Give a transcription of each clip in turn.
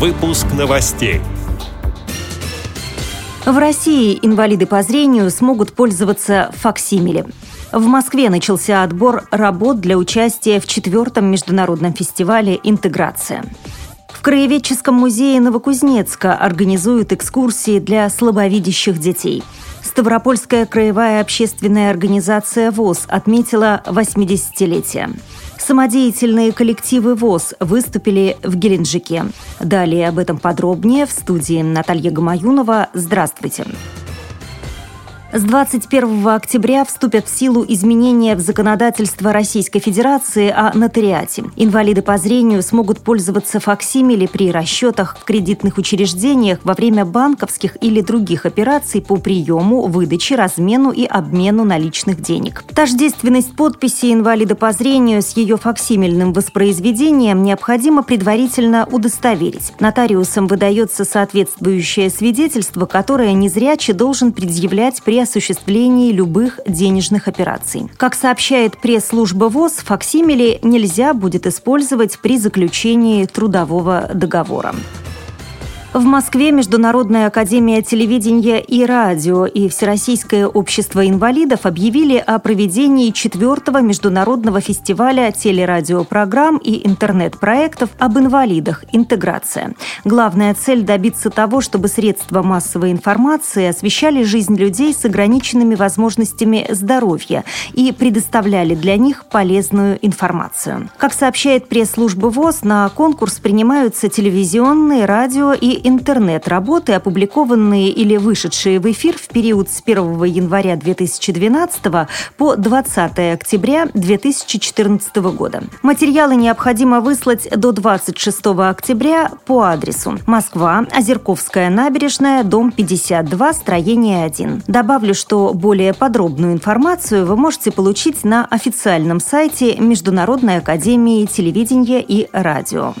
Выпуск новостей. В России инвалиды по зрению смогут пользоваться факсимиле. В Москве начался отбор работ для участия в четвертом международном фестивале «Интеграция». В Краеведческом музее Новокузнецка организуют экскурсии для слабовидящих детей. Ставропольская краевая общественная организация ВОЗ отметила 80-летие. Самодеятельные коллективы ВОЗ выступили в Геленджике. Далее об этом подробнее в студии Наталья Гамаюнова. Здравствуйте. Здравствуйте. С 21 октября вступят в силу изменения в законодательство Российской Федерации о нотариате. Инвалиды по зрению смогут пользоваться факсимили при расчетах в кредитных учреждениях во время банковских или других операций по приему, выдаче, размену и обмену наличных денег. Тождественность подписи инвалида по зрению с ее факсимильным воспроизведением необходимо предварительно удостоверить. Нотариусом выдается соответствующее свидетельство, которое незрячий должен предъявлять при осуществлении любых денежных операций. Как сообщает пресс-служба ВОЗ, факсимили нельзя будет использовать при заключении трудового договора. В Москве Международная академия телевидения и радио и Всероссийское общество инвалидов объявили о проведении четвертого международного фестиваля телерадиопрограмм и интернет-проектов об инвалидах «Интеграция». Главная цель – добиться того, чтобы средства массовой информации освещали жизнь людей с ограниченными возможностями здоровья и предоставляли для них полезную информацию. Как сообщает пресс-служба ВОЗ, на конкурс принимаются телевизионные, радио и интернет-работы, опубликованные или вышедшие в эфир в период с 1 января 2012 по 20 октября 2014 года. Материалы необходимо выслать до 26 октября по адресу Москва, Озерковская набережная, дом 52, строение 1. Добавлю, что более подробную информацию вы можете получить на официальном сайте Международной академии телевидения и радио.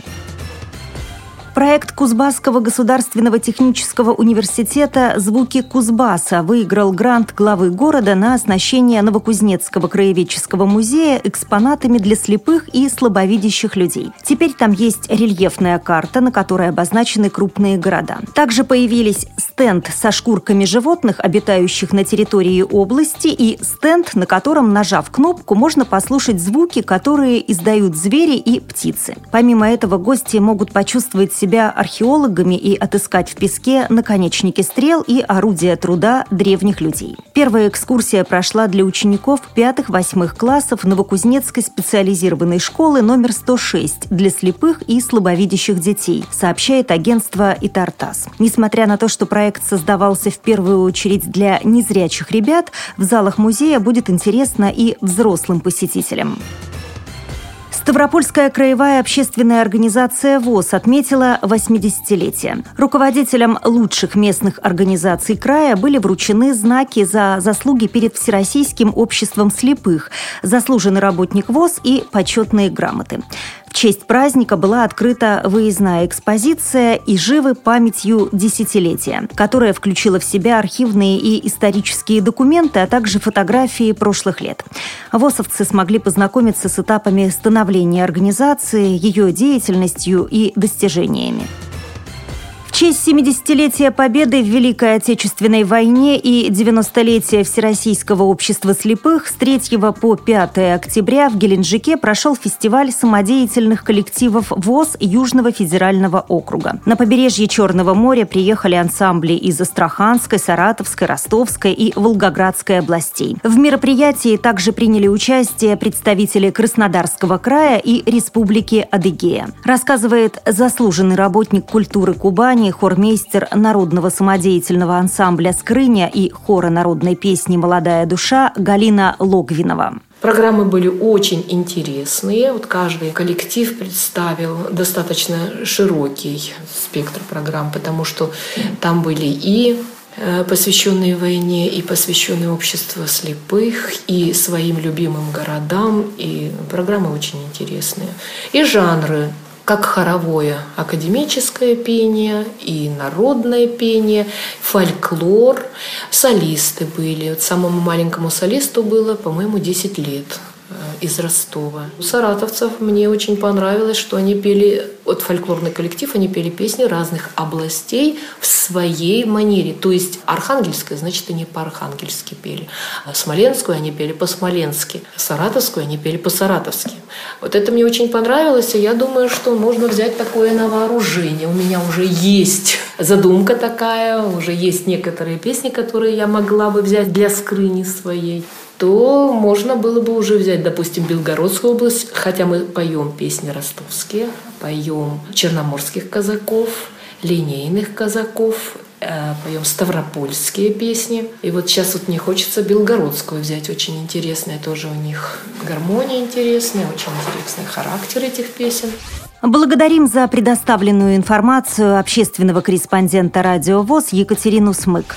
Проект Кузбасского государственного технического университета «Звуки Кузбасса» выиграл грант главы города на оснащение Новокузнецкого краеведческого музея экспонатами для слепых и слабовидящих людей. Теперь там есть рельефная карта, на которой обозначены крупные города. Также появились стенд со шкурками животных, обитающих на территории области, и стенд, на котором, нажав кнопку, можно послушать звуки, которые издают звери и птицы. Помимо этого, гости могут почувствовать себя археологами и отыскать в песке наконечники стрел и орудия труда древних людей. Первая экскурсия прошла для учеников пятых-восьмых классов Новокузнецкой специализированной школы номер 106 для слепых и слабовидящих детей, сообщает агентство «Итартас». Несмотря на то, что проект создавался в первую очередь для незрячих ребят, в залах музея будет интересно и взрослым посетителям. Ставропольская краевая общественная организация ВОЗ отметила 80-летие. Руководителям лучших местных организаций края были вручены знаки за заслуги перед Всероссийским обществом слепых, заслуженный работник ВОЗ и почетные грамоты честь праздника была открыта выездная экспозиция и живы памятью десятилетия, которая включила в себя архивные и исторические документы, а также фотографии прошлых лет. ВОСовцы смогли познакомиться с этапами становления организации, ее деятельностью и достижениями честь 70-летия Победы в Великой Отечественной войне и 90-летия Всероссийского общества слепых с 3 по 5 октября в Геленджике прошел фестиваль самодеятельных коллективов ВОЗ Южного федерального округа. На побережье Черного моря приехали ансамбли из Астраханской, Саратовской, Ростовской и Волгоградской областей. В мероприятии также приняли участие представители Краснодарского края и Республики Адыгея. Рассказывает заслуженный работник культуры Кубани исполнении хормейстер народного самодеятельного ансамбля «Скрыня» и хора народной песни «Молодая душа» Галина Логвинова. Программы были очень интересные. Вот каждый коллектив представил достаточно широкий спектр программ, потому что там были и э, посвященные войне, и посвященные обществу слепых, и своим любимым городам. И программы очень интересные. И жанры как хоровое академическое пение и народное пение, фольклор. Солисты были. Вот самому маленькому солисту было, по-моему, 10 лет. Из Ростова. У саратовцев мне очень понравилось, что они пели, вот фольклорный коллектив, они пели песни разных областей в своей манере. То есть архангельская, значит, они по-архангельски пели. А смоленскую они пели по-смоленски. Саратовскую они пели по-саратовски. Вот это мне очень понравилось, и я думаю, что можно взять такое на вооружение. У меня уже есть задумка такая, уже есть некоторые песни, которые я могла бы взять для скрыни своей то можно было бы уже взять, допустим, Белгородскую область, хотя мы поем песни ростовские, поем черноморских казаков, линейных казаков, э, поем ставропольские песни. И вот сейчас вот мне хочется белгородскую взять, очень интересная тоже у них гармония интересная, очень интересный характер этих песен. Благодарим за предоставленную информацию общественного корреспондента «Радио ВОЗ» Екатерину Смык.